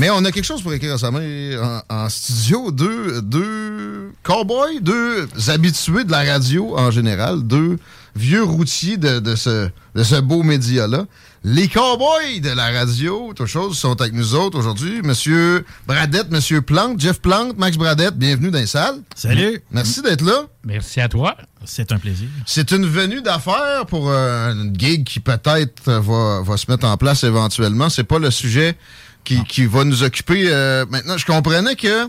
Mais on a quelque chose pour écrire récemment en, en studio. Deux, deux cowboys, deux habitués de la radio en général, deux vieux routiers de, de ce, de ce beau média-là. Les cowboys de la radio, autre chose, sont avec nous autres aujourd'hui. Monsieur Bradette, Monsieur Plante, Jeff Plante, Max Bradette, bienvenue dans les salles. Salut. Merci d'être là. Merci à toi. C'est un plaisir. C'est une venue d'affaires pour euh, une gig qui peut-être va, va se mettre en place éventuellement. C'est pas le sujet qui, qui va nous occuper euh, maintenant. Je comprenais que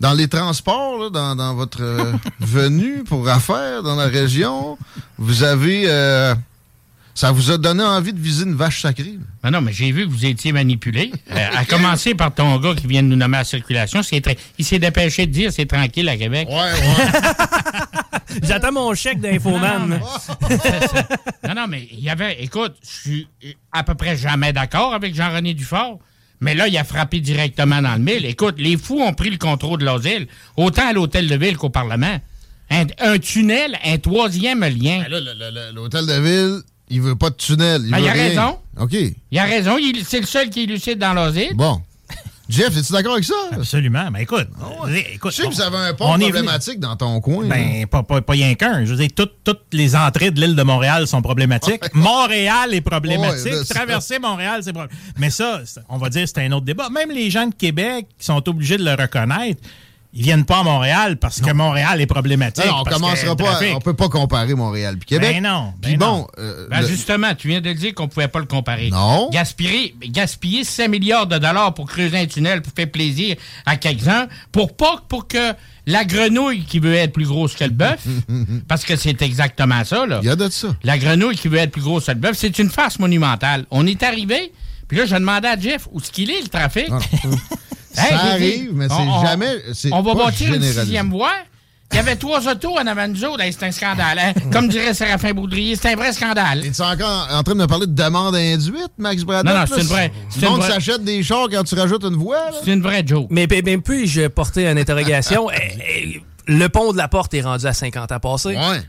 dans les transports, là, dans, dans votre euh, venue pour affaires dans la région, vous avez... euh, ça vous a donné envie de viser une vache sacrée. Ben non, mais j'ai vu que vous étiez manipulé. Euh, à commencer par ton gars qui vient de nous nommer à la circulation. Il s'est dépêché de dire c'est tranquille à Québec. Ouais, ouais. J'attends mon chèque d'infoman. Non, Non, non, mais il y avait. Écoute, je suis à peu près jamais d'accord avec Jean-René Dufort. Mais là, il a frappé directement dans le mille. Écoute, les fous ont pris le contrôle de l'asile, autant à l'hôtel de ville qu'au Parlement. Un, un tunnel, un troisième lien. Ben L'hôtel de ville, il veut pas de tunnel. Il Ben, veut il a rien. raison. OK. Il a raison, c'est le seul qui est lucide dans l'asile. Bon. Jeff, es-tu d'accord avec ça? Absolument. Mais écoute, Je sais que vous avez un venu- problématique dans ton coin. Ben, pas, pas, pas rien qu'un. Je veux dire, toutes, toutes les entrées de l'île de Montréal sont problématiques. Montréal est problématique. Ouais, Traverser Montréal, c'est problématique. Mais ça, on va dire, c'est un autre débat. Même les gens de Québec qui sont obligés de le reconnaître, ils viennent pas à Montréal parce que Montréal est problématique. Non, on parce commencera pas. on peut pas comparer Montréal puis Québec. Ben non, ben Puis bon, euh, Ben le- justement, tu viens de dire qu'on pouvait pas le comparer. Non. Gaspiller, gaspiller 5 milliards de dollars pour creuser un tunnel pour faire plaisir à quelqu'un, pour pas pour que la grenouille qui veut être plus grosse que le bœuf, parce que c'est exactement ça, là. il y a de ça. La grenouille qui veut être plus grosse que le bœuf, c'est une farce monumentale. On est arrivé, puis là, je demandais à Jeff où est-ce qu'il est, le trafic. Ça Hey, dit, arrive, mais c'est jamais. On va bâtir une sixième voie. Il y avait trois autos en avant de nous autres. Hey, c'est un scandale. hein? Comme dirait Séraphin Boudrier, c'est un vrai scandale. Es-tu encore en train de me parler de demande induite, Max Braddock? Non, non, c'est une vraie- c'est Le monde vraie- s'achète des chars quand tu rajoutes une voie. C'est une vraie joke. Mais, mais, mais puis-je porter une interrogation? Eh, eh, le pont de la porte est rendu à 50 ans passés. Ouais.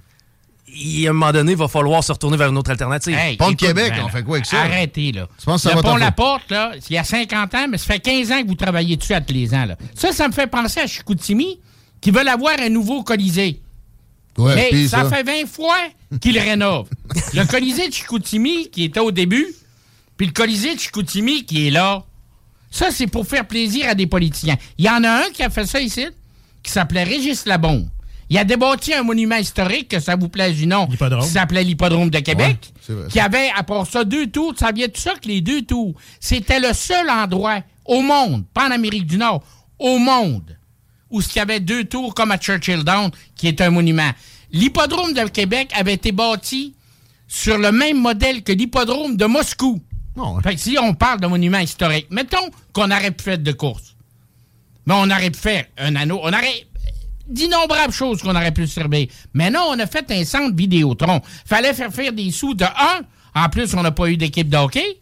Et à un moment donné, il va falloir se retourner vers une autre alternative. Hey, Pont de Québec, ben, on fait quoi avec ça? Arrêtez, là. Tu penses que ça le va pont La? Porte, là, il y a 50 ans, mais ça fait 15 ans que vous travaillez dessus à tous les ans. Là. Ça, ça me fait penser à Chicoutimi, qui veulent avoir un nouveau Colisée. Ouais, mais ça, fait 20 fois qu'ils rénovent. le Colisée de Chicoutimi, qui était au début, puis le Colisée de Chicoutimi, qui est là. Ça, c'est pour faire plaisir à des politiciens. Il y en a un qui a fait ça ici, qui s'appelait Régis Labombe. Il a débâti un monument historique, que ça vous plaise du nom, qui s'appelait l'Hippodrome de Québec, Ouais, c'est vrai, qui avait, à part ça, deux tours. Ça vient de ça que les deux tours, c'était le seul endroit au monde, pas en Amérique du Nord, au monde, où il y avait deux tours comme à Churchill Down, qui est un monument. L'hippodrome de Québec avait été bâti sur le même modèle que l'hippodrome de Moscou. Fait que si on parle de monument historique, mettons qu'on aurait pu faire de course. Mais on aurait pu faire un anneau. On aurait d'innombrables choses qu'on aurait pu servir. Mais non, on a fait un centre Vidéotron. Fallait faire faire des sous de un. En plus, on n'a pas eu d'équipe de hockey.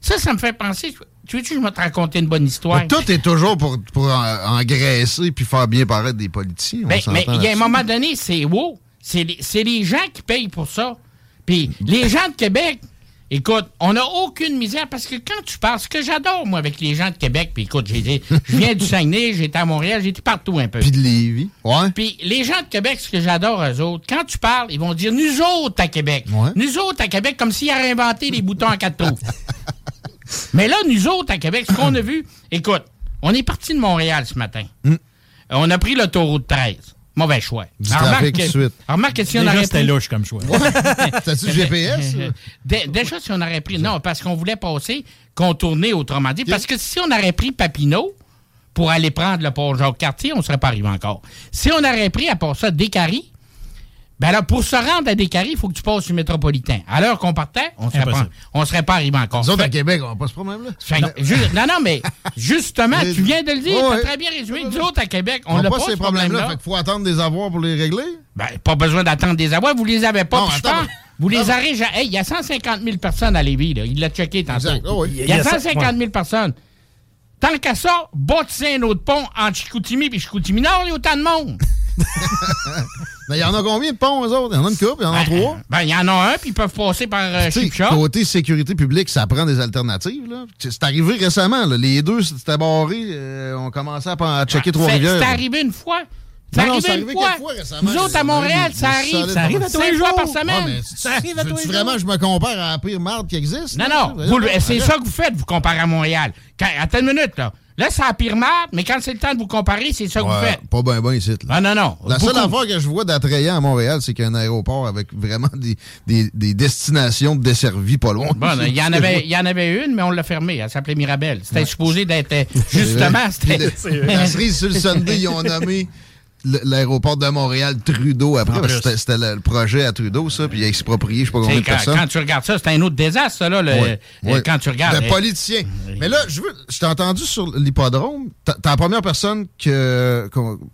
Ça, ça me fait penser. Tu veux-tu que je vais te raconter une bonne histoire? Mais Tout est toujours pour, pour en- engraisser puis faire bien paraître des politiciens. Ben, mais il y a un moment donné, c'est wow. C'est les, c'est les gens qui payent pour ça. Puis les gens de Québec, écoute, on n'a aucune misère parce que quand tu parles, ce que j'adore, moi, avec les gens de Québec, puis écoute, j'ai dit, je viens du Saguenay, j'étais à Montréal, j'étais partout un peu. Puis de Lévis. Ouais. Puis les gens de Québec, ce que j'adore eux autres, quand tu parles, ils vont dire nous autres à Québec. Nous autres à Québec, comme s'ils avaient inventé les boutons en quatre trous. Mais là, nous autres, à Québec, ce qu'on a vu, écoute, on est parti de Montréal ce matin. Mm. On a pris l'autoroute 13. Mauvais choix. Du Alors, trafic remarque tout de que- suite. Remarque que si on aurait c'était pris- louche comme choix. T'as-tu le GPS? Dé- Déjà, si on aurait pris. Non, parce qu'on voulait passer, contourner, autrement dit. Parce que si on aurait pris Papineau pour aller prendre le port Jacques-Cartier, on ne serait pas arrivé encore. Si on aurait pris, à part ça, Descaries, ben là, pour se rendre à Descaries, il faut que tu passes sur le métropolitain. À l'heure qu'on partait, on ne serait, pas- on serait pas arrivé encore. Nous autres, à Québec, on n'a pas ce problème-là. non, non, mais justement, tu viens de le dire, Ouais, tu as très bien résumé. Nous autres, à Québec, on On n'a pas, pas ce ces problèmes-là. Fait qu'il faut attendre des avoirs pour les régler. Ben, pas besoin d'attendre des avoirs. Vous les avez pas. Non, attends, vous les Ah, arrêtez. Hey, il y a 150 000 personnes à Lévis. Là. Il l'a checké tantôt. Oui. Il y a 150 000 personnes. Tant qu'à ça, bâtissez un autre pont entre Chicoutimi et Chicoutimi Nord, il y a autant de monde. Mais il y en a combien de ponts, eux autres? Il y en a une couple, il y en a trois. Ben, il y en a un, puis ils peuvent passer par euh, côté sécurité publique, ça prend des alternatives. là. C'est arrivé récemment. là. Les deux, c'était barré. euh, on commençait à, à checker C'est- Trois-Rivières. C'est arrivé une fois. C'est Non, c'est une arrivé fois. fois récemment. Nous autres, à Montréal, ça arrive. Ça arrive à tous les fois par semaine. Ouais, mais Ça arrive à tous les vraiment jours. je me compare à la pire marde qui existe? Non, là? non. C'est ça que vous faites, vous comparez à Montréal. Quand, attends une minute, là. Là, c'est la pire marde, mais quand c'est le temps de vous comparer, c'est ça que vous faites. pas bien ben ici. là. Ah non, non. La seule affaire que je vois d'attrayant à Montréal, c'est qu'il y a un aéroport avec vraiment des, des, des destinations desservies pas loin. Bon, il y en avait, il y en avait une, mais on l'a fermée. Elle s'appelait Mirabelle. C'était supposé d'être justement, c'était. La cerise sur le Sunday, ils ont nommé l'aéroport de Montréal Trudeau après. Parce que. C'était le, le projet à Trudeau, ça, puis il a exproprié je sais pas combien de Quand, personnes. quand tu regardes ça, c'est un autre désastre, ça, là, le- quand tu regardes. De euh, politicien. Mais là, je veux. Je t'ai entendu sur l'hippodrome. T'es la première personne que,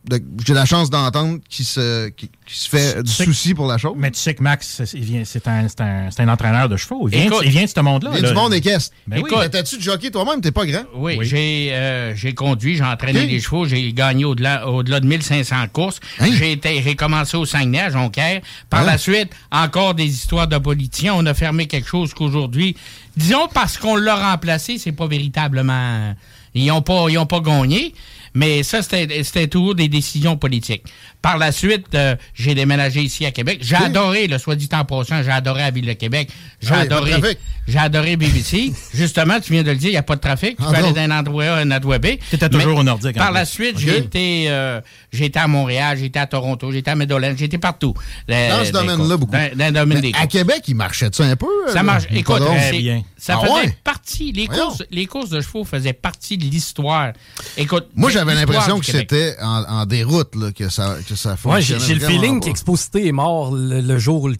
de- j'ai la chance d'entendre qui se, qui, qui se fait du sais- souci pour la chose. Mais tu sais que Max, c'est- vient- un, c'est un, c'est un entraîneur de chevaux. Il vient, Écoute, il vient de ce monde-là. Il y a là. du monde équestre. Ben oui. Écoute, Mais T'as-tu de jockey toi-même? T'es pas grand? Oui, Oui. j'ai euh, j'ai conduit, j'ai entraîné les chevaux, j'ai gagné au-delà au-delà de 1500 courses. Hein? J'ai été j'ai commencé au Saguenay, à Jonquière. Par Hein? la suite, encore des histoires de politiciens. On a fermé quelque chose qu'aujourd'hui, disons parce qu'on l'a remplacé, c'est pas véritablement ils ont pas ils ont pas gagné. Mais ça, c'était c'était toujours des décisions politiques. Par la suite, euh, j'ai déménagé ici à Québec. J'ai adoré, le soit dit en passant, j'ai adoré la ville de Québec. J'ai oui, adoré, trafic. j'ai adoré BBC. Justement, tu viens de le dire, il n'y a pas de trafic. Tu Ah peux non. aller d'un endroit A à un endroit B. T'étais toujours au Nordique, Par la suite, Ok. j'ai été, euh, j'ai été à Montréal, j'ai été à Toronto, j'ai été à Medellin, j'ai été partout. Dans ce domaine-là, beaucoup. Dans, dans le domaine des à. Québec, il marchait-tu un peu? Ça euh, marche. Écoute, euh, Très bien. ça Ah faisait ouais? partie. Les Voyons. courses, les courses de chevaux faisaient partie de l'histoire. Écoute, Moi, j'avais l'impression que c'était en, en déroute là, que ça, que ça Ouais, j'ai fonctionnait. j'ai le feeling qu'Exposité est mort le, le jour où,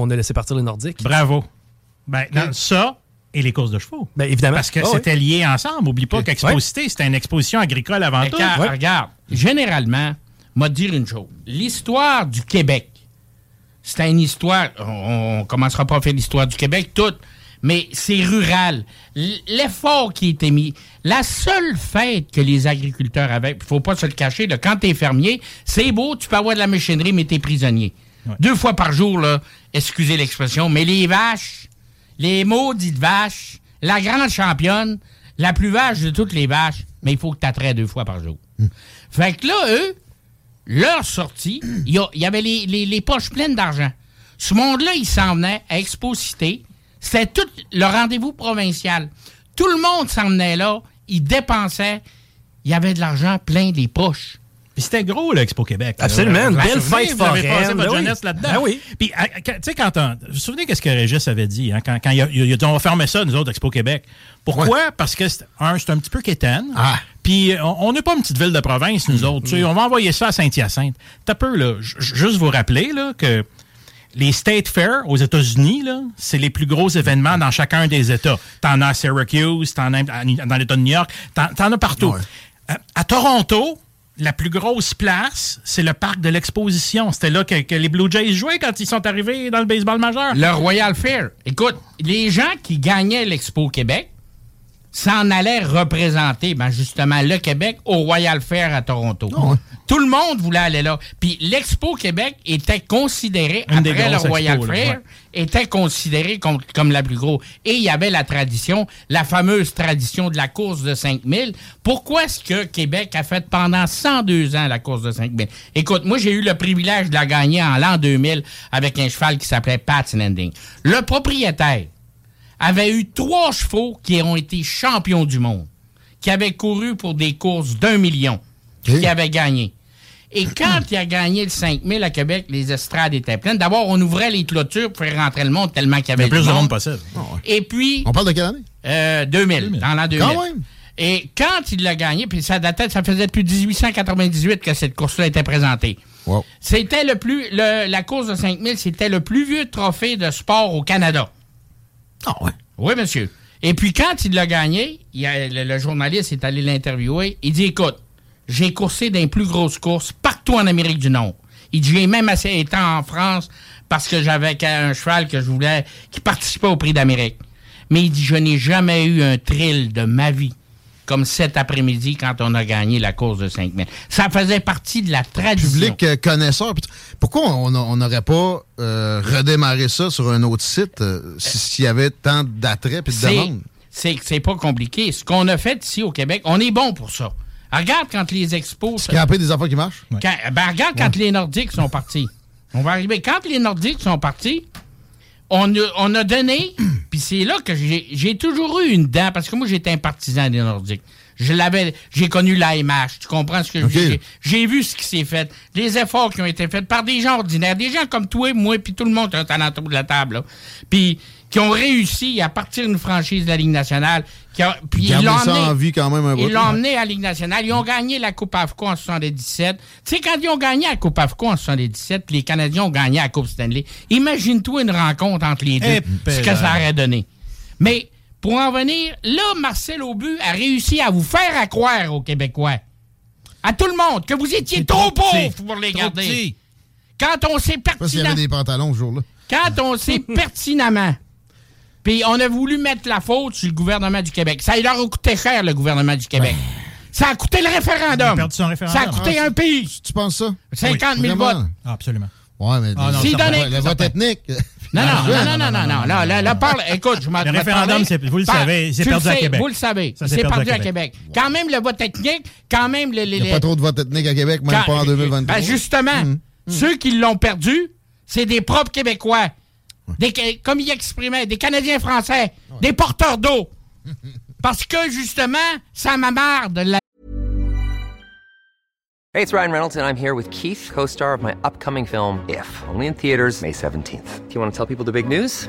on a laissé partir les Nordiques. Bravo. Ben, non, ça et les courses de chevaux. Ben, évidemment. Parce que Ah c'était lié ensemble. Oublie pas qu'Exposité, c'était une exposition agricole avant tout. quand- Ouais. Regarde, généralement, m'a dire une chose. L'histoire du Québec, c'est une histoire. On, on commencera pas à faire l'histoire du Québec toute, mais c'est rural. L'effort qui était mis, la seule fête que les agriculteurs avaient, il faut pas se le cacher, là, quand t'es fermier, c'est beau, tu peux avoir de la machinerie, mais t'es prisonnier. Deux fois par jour, là, excusez l'expression, mais les vaches, les maudites vaches, la grande championne, la plus vache de toutes les vaches, mais il faut que tu attraies deux fois par jour. Fait que là, eux, leur sortie, il y, avait les, les- les poches pleines d'argent. Ce monde-là, il s'en venait à Expo-Cité. C'était tout le rendez-vous provincial. Tout le monde s'en venait là. Ils dépensaient. Il y avait de l'argent plein des poches. Puis c'était gros, l'Expo Québec. Absolument, une Vous vous belle souvenez, fête vous avez foraine, passé votre ben oui. jeunesse là-dedans. Ben oui. Puis, tu sais, quand on... Vous vous souvenez qu'est-ce que Régis avait dit, hein, quand, quand il, a, il a dit on va fermer ça, nous autres, Expo Québec. Pourquoi? Parce que, c'est- un, c'est un petit peu quétaine. Ah. Puis, on n'est pas une petite ville de province, nous autres. Tu sais, On va envoyer ça à Saint-Hyacinthe. T'as peu, là. j- Juste vous rappeler, là, que les State Fair aux États-Unis, c'est les plus gros événements dans chacun des États. T'en as à Syracuse, t'en as dans l'État de New York, t'en, t'en as partout. Ouais. À, à Toronto, la plus grosse place, c'est le parc de l'exposition. C'était là que, que les Blue Jays jouaient quand ils sont arrivés dans le baseball majeur. Le Royal Fair. Écoute, les gens qui gagnaient l'Expo Québec s'en allaient représenter, ben justement, le Québec au Royal Fair à Toronto. Ah. Tout le monde voulait aller là. Puis l'Expo Québec était considéré, Une après le Royal là, Fair, ouais. était considéré comme, comme la plus grosse. Et il y avait la tradition, la fameuse tradition de la course de 5000. Pourquoi est-ce que Québec a fait pendant 102 ans la course de 5000? Écoute, moi, j'ai eu le privilège de la gagner en l'an 2000 avec un cheval qui s'appelait Pat's Landing. Le propriétaire avait eu trois chevaux qui ont été champions du monde, qui avaient couru pour des courses d'un million, qui avaient gagné. Et quand il a gagné le 5000 à Québec, les estrades étaient pleines. D'abord, on ouvrait les clôtures pour faire rentrer le monde tellement qu'il y avait Le plus de monde monde. possible. Et puis, On parle de quelle année? euh, 2000, dans l'an 2000. Quand même. Et quand il l'a gagné, puis ça datait, ça faisait depuis 1898 que cette course-là était présentée. Wow. C'était le plus, le- la course de 5000, c'était le plus vieux trophée de sport au Canada. Ah ouais. Oui, monsieur. Et puis quand il l'a gagné, le, journaliste est allé l'interviewer. Il dit Écoute, j'ai coursé les plus grosses courses partout en Amérique du Nord. Il dit J'ai même assez été en France parce que j'avais un cheval que je voulais qui participait au prix d'Amérique. Mais il dit Je n'ai jamais eu un thrill de ma vie comme cet après-midi quand on a gagné la course de 5000. Ça faisait partie de la tradition. Public euh, connaisseur. Pourquoi on n'aurait pas euh, redémarré ça sur un autre site euh, si- s'il y avait tant d'attrait et de C'est- demande? C'est c'est pas compliqué. Ce qu'on a fait ici au Québec, on est bon pour ça. Regarde quand les expos. Scraper des affaires qui marchent? Quand- ben, regarde quand les Nordiques sont partis. On va arriver. Quand les Nordiques sont partis, on a, on a donné, puis c'est là que j'ai j'ai toujours eu une dent, parce que moi, j'étais un partisan des Nordiques. Je l'avais, j'ai connu l'AMH, tu comprends ce que je veux dire? J'ai vu ce qui s'est fait, les efforts qui ont été faits par des gens ordinaires, des gens comme toi, moi, puis tout le monde qui est autour de la table. Puis qui ont réussi à partir d'une franchise de la Ligue nationale, qui a- puis ils l'ont emmené- en vie quand même un bout. ils l'ont emmené à la Ligue nationale. Ils ont gagné la Coupe AFCO en 77. Tu sais, quand ils ont gagné la Coupe AFCO en 77, les Canadiens ont gagné la Coupe Stanley. Imagine-toi une rencontre entre les deux, ce que ça aurait donné. Mais, pour en venir, là, Marcel Aubu a réussi à vous faire à croire aux Québécois, à tout le monde, que vous étiez trop pauvres pour les garder. Quand on sait Je sais pas s'il y pertinemment... avait des pantalons ce jour-là. Quand on sait pertinemment. Puis on a voulu mettre la faute sur le gouvernement du Québec. Ça leur a coûté cher, le gouvernement du Québec. Ça a coûté le référendum. Il a perdu son référendum. Ça a coûté un pays. Tu penses ça? 50 000 Vraiment? votes. Ah, absolument. Ouais, mais Ah, non, donnait- Ouais, le vote ethnique. Non, non, non, non, non, non, non. Là, là, là, parle. Écoute, je m'en Le référendum, vous le Par- savez, c'est tu perdu le à sais, Québec. Vous le savez. Ça, C'est c'est perdu à Québec. Quand même, le vote technique, quand même, les. les- Il n'y a pas trop de vote ethnique à Québec, même quand- pas en 2023. Ben, justement, Mm. ceux qui l'ont perdu, c'est des propres Québécois. Des, comme il exprimait, des Canadiens français, des porteurs d'eau. Parce que, justement, ça m'amarre de la Hey, it's Ryan Reynolds, and I'm here with Keith, co star of my upcoming film, If, only in theaters, May 17th. Do you want to tell people the big news?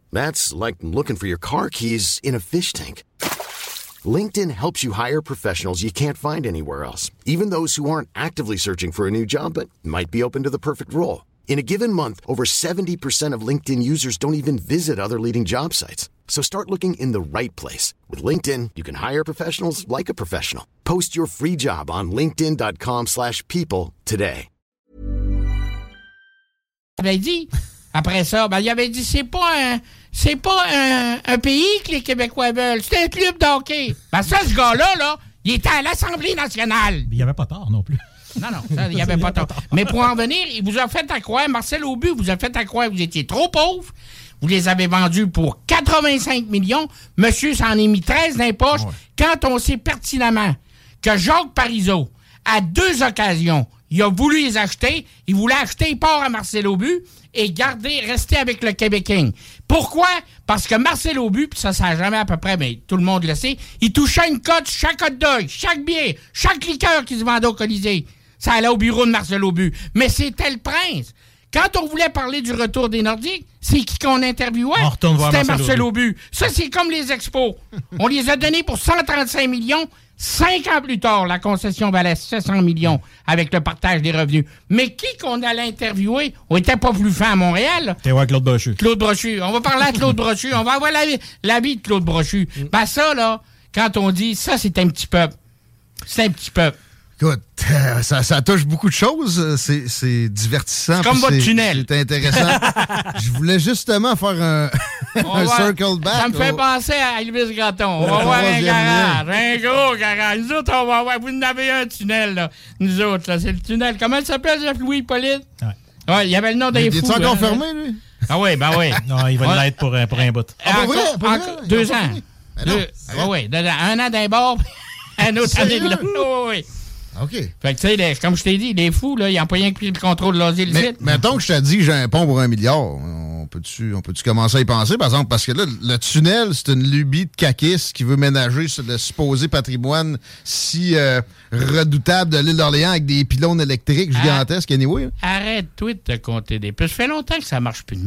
That's like looking for your car keys in a fish tank. LinkedIn helps you hire professionals you can't find anywhere else, even those who aren't actively searching for a new job but might be open to the perfect role. In a given month, over 70% of LinkedIn users don't even visit other leading job sites. So start looking in the right place. With LinkedIn, you can hire professionals like a professional. Post your free job on linkedin.com/people slash people today. après ça, ben, il avait dit, c'est pas un, c'est pas un, un pays que les Québécois veulent, c'est un club d'hockey. Ben, ça, ce gars-là, là, il était à l'Assemblée nationale. Il n'y avait pas tort non plus. Non, non, ça, il n'y avait pas tort. Mais pour en venir, il vous a fait à croire, Marcel Aubu vous a fait à croire que vous étiez trop pauvre. Vous les avez vendus pour 85 millions. Monsieur s'en est mis 13 dans les poches. Quand on sait pertinemment que Jacques Parizeau, à deux occasions, il a voulu les acheter. Il voulait acheter, il part à Marcel Aubu et garder, rester avec le Québécois. Pourquoi? Parce que Marcel Aubu, puis ça, ça a jamais à peu près, mais tout le monde le sait, il touchait une cote chaque hot dog, chaque bière, chaque liqueur qui se vendait au Colisée. Ça allait au bureau de Marcel Aubu. Mais c'était le prince. Quand on voulait parler du retour des Nordiques, c'est qui qu'on interviewait? C'était Marcel Marcel Aubu. Ça, c'est comme les expos. on les a donnés pour 135 millions. Cinq ans plus tard, la concession valait 700 millions avec le partage des revenus. Mais qui qu'on allait interviewer? On était pas plus fin à Montréal. T'es voir Claude Brochu. Claude Brochu. On va parler à Claude Brochu. On va avoir la, la vie de Claude Brochu. Ben ça, là, quand on dit ça, c'est un petit peuple. C'est un petit peuple. Écoute, Euh, Ça, ça touche beaucoup de choses. C'est divertissant. C'est comme votre tunnel. C'est intéressant. Je voulais justement faire un, un circle back. Ça me fait au- penser à Elvis Gratton. On va voir un garage, un gros garage. Nous autres, on va voir. Vous en avez un tunnel, là. Nous autres, là, c'est le tunnel. Comment il s'appelle, Jeff Louis Pauline? Ouais. Ouais, il y avait le nom des Il fous. est encore hein. fermé, lui? Ah oui, ben oui. Non, il va Ouais. l'être pour, un- pour un bout. Ah, pour Encore- vrai? Pour vrai? encore- Ils deux ans. Ben Deux- arrête. ouais, ouais, deux ans. Un an d'un bord, un autre année de l'autre. Ouais, ouais. OK. Fait que, tu sais, comme je t'ai dit, les fous, là, ils n'ont pas rien que pris le contrôle de l'asile Mais ici. mettons que je te dis que j'ai un pont pour un milliard. On peut-tu on peut commencer à y penser, par exemple? Parce que là, le tunnel, c'est une lubie de caquis qui veut ménager sur le supposé patrimoine si euh, redoutable de l'île d'Orléans avec des pylônes électriques Ah. gigantesques, anyway. Arrête-toi de te compter des. Ça fait longtemps que ça marche plus de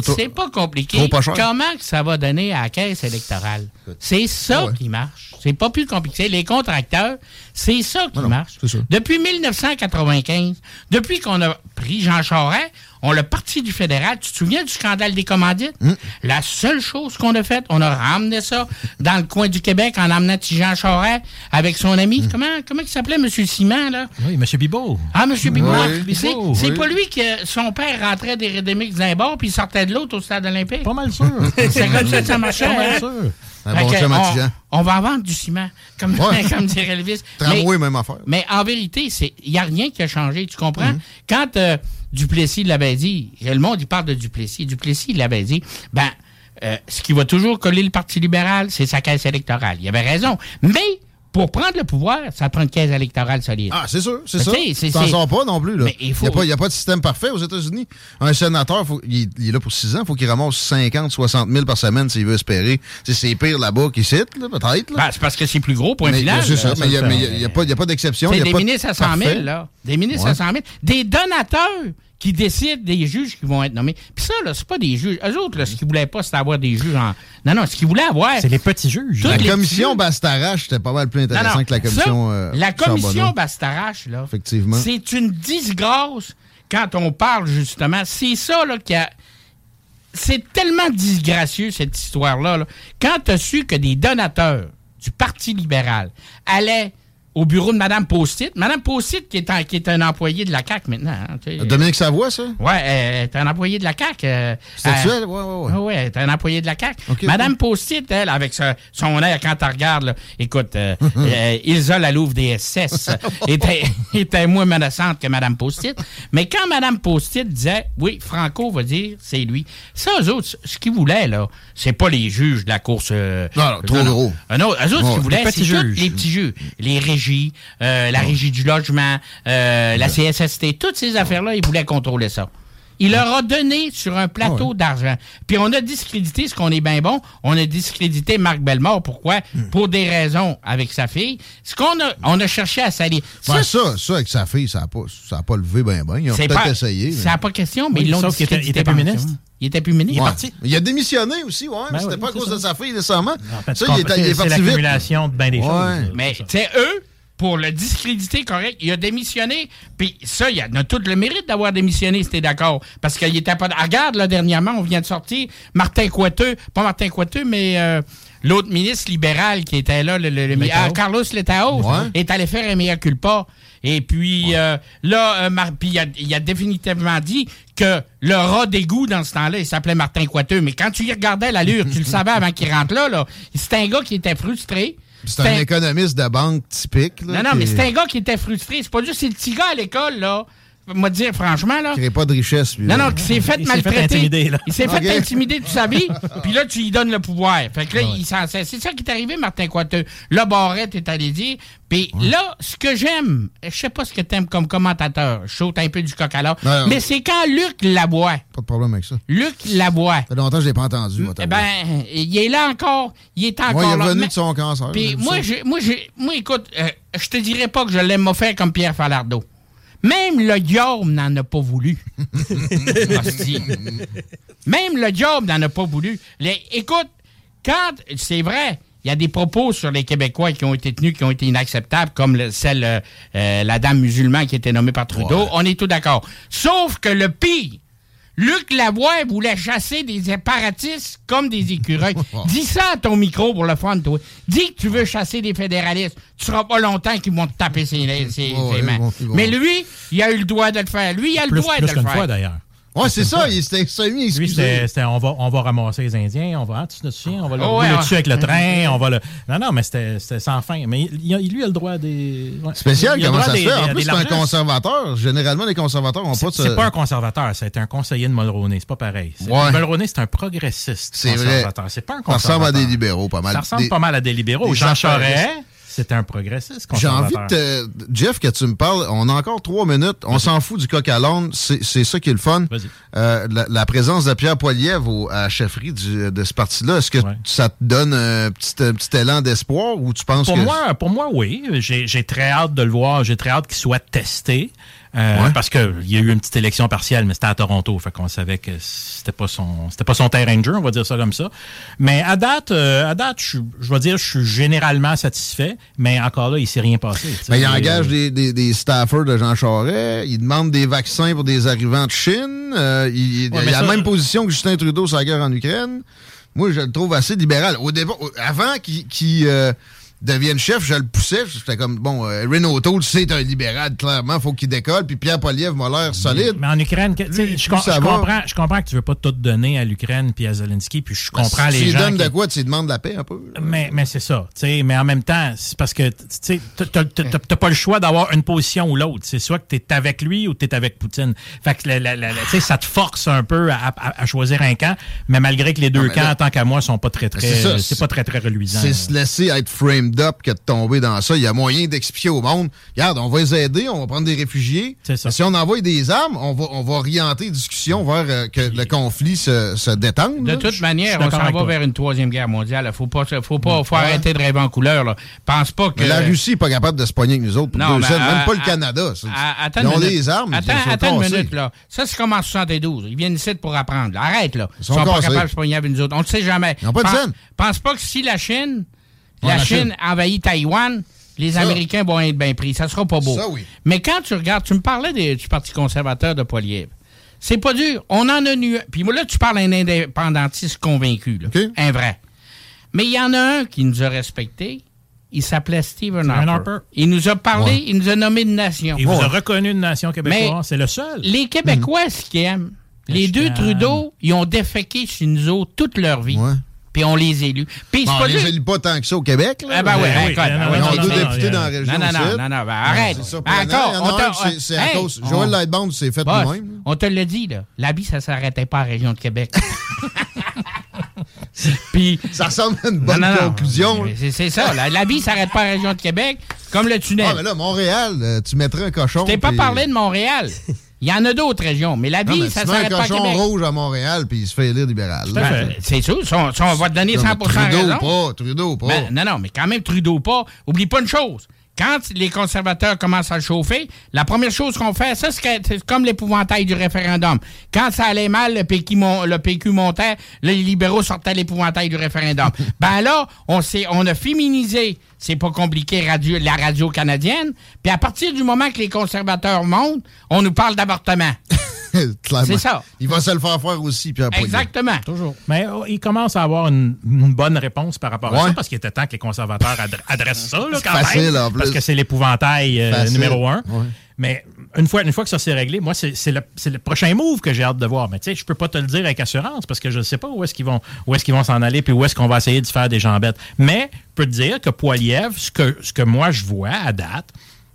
toi- C'est pas compliqué. Pas. Comment que ça va donner à la caisse électorale? C'est ça Ah ouais. qui marche. C'est pas plus compliqué. Les contracteurs, c'est ça qui non, marche. c'est ça. Depuis 1995, depuis qu'on a pris Jean Charest, on l'a parti du fédéral. Tu te souviens du scandale des commandites? Hmm. La seule chose qu'on a faite, on a ramené ça dans le coin du Québec en petit Jean Charest avec son ami. Hmm. Comment, comment il s'appelait, M. Simon, là? Oui, M. Bibot. Ah, M. Bibard. Oui, c'est Bibot, c'est oui. pas lui que son père rentrait des Redemix d'un bord puis il sortait de l'autre au stade olympique. Pas mal sûr. C'est comme ça que ça marchait. Pas mal hein? sûr. Un bon chum on, on va en vendre du ciment, comme, Ouais. comme dirait Elvis. Mais, Tramway, même affaire. mais en vérité, il n'y a rien qui a changé, tu comprends? Mhm. Quand euh, Duplessis l'avait dit, le monde, il parle de Duplessis. Duplessis, l'avait dit, ben, euh, ce qui va toujours coller le Parti libéral, c'est sa caisse électorale. Il avait raison. Mais, pour prendre le pouvoir, ça prend une caisse électorale solide. Ah, c'est sûr, c'est Mais ça. tu t'en sors pas non plus. Là. Mais il faut- n'y a, pas de système parfait aux États-Unis. Un sénateur, faut, il, est- il est là pour 6 ans, il faut qu'il ramasse 50, 60 000 par semaine s'il veut espérer. C'est pire là-bas qu'ici, là, peut-être. Ben, c'est parce que c'est plus gros, point mais final. c'est ça, là. mais il n'y a, mais a- a pas, d'exception. C'est il y a des de ministres à 100 000, parfait. là. Des ministres Ouais. à 100 000. Des donateurs qui décident des juges qui vont être nommés. Puis ça, là, c'est pas des juges. Eux autres, là, ce qu'ils voulaient pas, c'était avoir des juges en. Non, non, ce qu'ils voulaient avoir. C'est les petits juges. La commission petits- Bastarache, c'était pas mal plus intéressant non, que la commission. ça, euh, la commission. Bastarache, là. Effectivement. C'est une disgrâce quand on parle, justement. C'est ça, là, qui a. C'est tellement disgracieux, cette histoire-là. là. Quand tu as su que des donateurs du Parti libéral allaient au bureau de Mme Postit, Mme Postit, qui est, un, qui est un employé de la CAQ maintenant. hein. Dominique Savoie, ça? Ouais, elle est un employé de la CAQ. euh, elle-? Ouais, ouais, ouais. oui, oui, elle est un employé de la CAQ. Ok, Madame ok. Postit, elle, avec ce- son air, quand elle regarde, là, écoute, euh, euh, Ilsa Lalouve des SS était, était moins menaçante que Madame Postit. Mais quand Madame Postit disait, oui, Franco va dire, c'est lui, ça, eux autres, ce qu'ils voulaient, là, c'est pas les juges de la course. euh, Non, non, trop gros. Euh, non, eux autres, ce qu'ils voulaient, c'est les petits juges. Les euh, la régie du logement, euh, la CSST, toutes ces affaires-là, ils voulaient contrôler ça. Il leur a donné sur un plateau Ah d'argent. Puis on a discrédité, ce qu'on est bien bon, on a discrédité Marc Bellemare. Pourquoi? Hmm. Pour des raisons avec sa fille. Ce qu'on a, on a cherché à salir. Ben, ça, ça, avec sa fille, ça n'a pas, ça a pas levé ben ben. Ils ont peut-être pas, essayé. mais- Ça n'a pas question, mais Oui, ils l'ont était- il discrédité était plus ministre. ça. Il était plus ministre. Ouais. parti. Il a démissionné aussi, ouais, mais Ben c'était oui, pas à cause ça. de sa fille nécessairement. En fait, ça, il est, il est parti vite. l'accumulation de bien des Ouais. choses. Mais, C'est tu sais, eux, pour le discréditer correct, il a démissionné. Puis ça, il a, tout le mérite d'avoir démissionné, si t'es d'accord. Parce qu'il était pas. Ah, Regarde, là, dernièrement, on vient de sortir Martin Coiteux, pas Martin Coiteux, mais euh, l'autre ministre libéral qui était là, le, le- le- ah, Carlos Letao, Ouais. est allé faire un mea culpa. Et puis euh, là, euh, Mar- puis il a, il a définitivement dit que le rat d'égout dans ce temps-là, il s'appelait Martin Coiteux. Mais quand tu y regardais l'allure, tu le savais avant qu'il rentre là, là. C'était un gars qui était frustré. C'est un économiste de banque typique. Là, Non, non, mais c'est un gars qui était frustré. C'est pas juste, c'est le petit gars à l'école, là. Moi, dire, franchement, là. crée pas de richesse, lui. Non, là. non, qui s'est fait Il s'est fait maltraiter. intimider, là. Il s'est fait intimider toute sa vie, puis là, tu lui donnes le pouvoir. Fait que là, il s'en sert. C'est ça qui est arrivé, Martin Coiteux. Là, Barrette est allé dire. Puis là, ce que j'aime, je sais pas ce que t'aimes comme commentateur, je saute un peu du coq à mais c'est quand Luc Labois, Pas de problème avec ça. Luc Labois, Ça fait longtemps que je l'ai pas entendu. moi, eh ben, il est là encore, il est encore Moi, il est revenu de son cancer. puis moi, j'ai- moi, j'ai- moi, écoute, euh, je te dirais pas que je l'aime faire comme Pierre Falardeau. Même le diable n'en a pas voulu. Même le diable n'en a pas voulu. Les- écoute, quand c'est vrai, il y a des propos sur les Québécois qui ont été tenus, qui ont été inacceptables, comme le- celle, euh, euh, la dame musulmane qui était nommée par Trudeau. Ouais. On est tout d'accord. Sauf que le pire, Luc Lavoie voulait chasser des séparatistes comme des écureuils. Dis ça à ton micro pour le fun, toi. Dis que tu veux chasser des fédéralistes. Tu seras pas longtemps qu'ils vont te taper ses, ses- Oh, ses ils mains. Mais lui, il a eu le droit de le faire. Lui, il a le Plus, droit plus de le faire. fois, d'ailleurs. Ouais, c'est ça, il s'était Lui, semi-excusé. c'était, c'était, on, va, on va ramasser les Indiens, on va, ah, tu te souviens, on va le Oh, ouais, avec le train, on va le. Non, non, mais c'était, c'était sans fin. Mais il, lui, il a le droit des. ouais. Spécial, Il a le comment ça se des- fait? En des- plus, c'est un conservateur. Généralement, les conservateurs n'ont pas C'est, de... c'est pas un conservateur, c'est un conseiller de Mulroney, c'est pas pareil. Ouais. Mulroney, c'est un progressiste C'est vrai. conservateur. C'est pas un Ça conservateur. ressemble à des libéraux, pas mal. Ça ressemble Des- pas mal à des libéraux. des Jean. Charest, c'est un progressiste J'ai envie de te... Jeff, que tu me parles, on a encore trois minutes. On s'en fout du coq à l'âne. C'est ça qui est le fun. Euh, la, la présence de Pierre Poilievre à la chefferie du- de ce parti-là, est-ce que Ouais. ça te donne un petit, un petit élan d'espoir ou tu penses Pour que... moi, pour moi, oui. J'ai j'ai très hâte de le voir. J'ai très hâte qu'il soit testé. Euh, Ouais. Parce qu'il y a eu une petite élection partielle, mais c'était à Toronto. Fait qu'on savait que c'était pas son c'était pas son terrain de jeu, on va dire ça comme ça. Mais à date, euh, à date, je, je vais dire, je suis généralement satisfait, mais encore là, il s'est rien passé. Ben, il engage Euh, des, des, des staffers de Jean Charest. Il demande des vaccins pour des arrivants de Chine. Euh, il, il a mais la même position que Justin Trudeau sur la guerre en Ukraine. Moi, je le trouve assez libéral. Au départ, avant qu'il qu'il, euh, devienne chef, je le poussais. J'étais comme, bon, euh, Renault Toll, c'est un libéral, clairement. faut qu'il décolle. Puis Pierre Poilievre m'a l'air solide. Mais en Ukraine, tu je, je comprends, je comprends que tu veux pas tout donner à l'Ukraine puis à Zelensky, puis je comprends si les tu gens. donnes qui- de quoi, tu demandes la paix un peu. Mais, mais c'est ça. tu sais, Mais en même temps, c'est parce que tu t'as pas le choix d'avoir une position ou l'autre. C'est soit que tu es avec lui ou tu es avec Poutine. Fait que la- la- tu ça te force un peu à, à- à choisir un camp, mais malgré que les deux camps, là- tant qu'à moi, sont pas très, très. C'est pas très, très reluisant. C'est se laisser être framed que de tomber dans ça. Il y a moyen d'expliquer au monde, regarde, on va les aider, on va prendre des réfugiés. C'est ça. Si on envoie des armes, on va, on va orienter les discussions vers euh, que le conflit se, se détende. De là. toute manière, on s'en va toi. vers une troisième guerre mondiale. Faut pas, faut pas, faut arrêter de rêver en couleur. Là. Pense pas que. Mais la Russie n'est pas capable de se pogner avec nous autres pour Non, deux mais, cents, euh, même pas le à- Canada. à- attends Ils ont des armes. Attends, ils sont attends une minute, là. Ça, c'est comme en 72. Ils viennent ici pour apprendre. Arrête, là. Ils sont sont, pas capables de se pogner avec nous autres. On ne sait jamais. Ils ont pas de. Pense pas que si la Chine, la Chine, envahit Taïwan, les Ça. Américains vont être bien pris. Ça sera pas beau. Ça, oui. Mais quand tu regardes, tu me parlais des- du Parti conservateur de Poilievre. C'est pas dur. On en a nu. Puis là, tu parles à un indépendantiste convaincu, là. Un vrai. Mais il y en a un qui nous a respectés. Il s'appelait Stephen Harper. Harper. Il nous a parlé, Ouais. il nous a nommé une nation. Il vous a reconnu une nation québécoise. Mais- C'est le seul. Les Québécois, ce qu'ils aiment, les deux. Trudeau, ils ont déféqué chez nous autres toute leur vie. Ouais. Puis on les élus. Puis Bon, on les élue pas tant que ça au Québec. Là, Ah ben oui, non, ben non, ouais, Ils non, ont non, deux députés dans la région. Non, non, non, non, non, ben arrête. C'est Ben, encore, on a c'est- à cause. on- Joël Lightbound s'est fait lui-même. on te l'a dit, là. La vie, ça s'arrêtait pas à la région de Québec. Puis. Ça ressemble à une bonne non, non. conclusion. C'est ça. La, la vie s'arrête pas à la région de Québec, comme le tunnel. Ah, mais là, Montréal, euh, tu mettrais un cochon. Je t'ai pas parlé de Montréal. Il y en a d'autres régions, mais la Non, vie, mais ça un s'arrête pas à cochon Québec. rouge à Montréal, puis il se fait élire libéral. Ben, c'est sûr, on va te donner Non, 100 mais Trudeau raison. pas, Trudeau pas. Ben, non, non, mais quand même, Trudeau pas. Oublie pas une chose. Quand les conservateurs commencent à chauffer, la première chose qu'on fait, ça, c'est comme l'épouvantail du référendum. Quand ça allait mal, le PQ, mon- le PQ montait, les libéraux sortaient l'épouvantail du référendum. ben là, on, s'est- on a féminisé, c'est pas compliqué, radio, la radio canadienne. Puis à partir du moment que les conservateurs montent, on nous parle d'avortement. Clairement. c'est ça. Il va se le faire faire aussi, Pierre Poilievre. Exactement. Toujours. Mais oh, il commence à avoir une, une bonne réponse par rapport à Ouais. ça, parce qu'il était temps que les conservateurs adre- adressent ça, là, quand facile, même. en plus. Parce que c'est l'épouvantail euh, numéro un. Ouais. Mais une fois, une fois que ça s'est réglé, moi, c'est le, prochain move que j'ai hâte de voir. Mais tu sais, je peux pas te le dire avec assurance parce que je ne sais pas où est-ce qu'ils vont où est-ce qu'ils vont s'en aller puis où est-ce qu'on va essayer de faire des jambettes. Mais je peux te dire que Poilievre, ce que, ce que moi je vois à date,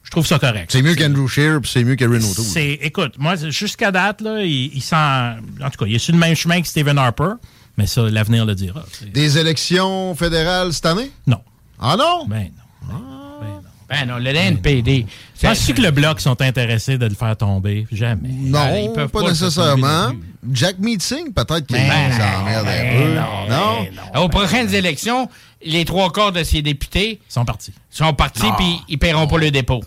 je trouve ça correct. C'est mieux qu'Andrew Scheer, puis c'est mieux que Renault Tool. C'est, écoute, moi, jusqu'à date, là, il, il sent. En tout cas, il est sur le même chemin que Stephen Harper, mais ça, l'avenir le dira. Des élections fédérales cette année? Non. Ah non? Ben non. Ben non, le NPD. c'est- Penses-tu que le bloc sont intéressés de le faire tomber? Jamais. Non, Ah, ils peuvent pas, pas nécessairement. Jack Meeting, peut-être qu'il Ben, s'emmerde un ben, peu. non, Non? ben Aux prochaines élections, les trois quarts de ces députés sont partis. sont partis puis ils paieront pas le dépôt.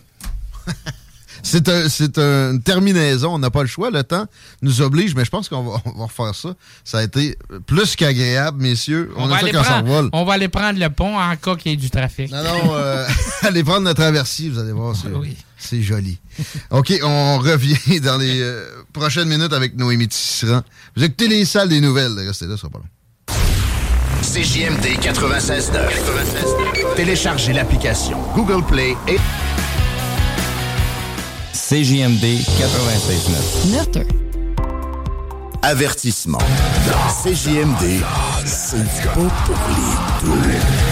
C'est un, c'est une terminaison. On n'a pas le choix. Le temps nous oblige, mais je pense qu'on va, on va refaire ça. Ça a été plus qu'agréable, messieurs. On, va a ça aller quand ça prendre, on va aller prendre le pont en cas qu'il y ait du trafic. Non, non, euh, allez prendre notre traversier, vous allez voir, c'est, Oui. c'est joli. OK, on revient dans les euh, prochaines minutes avec Noémie Tisserand. Vous écoutez les salles des nouvelles. Restez là, ça sera pas long. CJMD 96.9. Téléchargez l'application Google Play et CJMD 96.9. avertissement. CJMD, c'est pas pour les doux.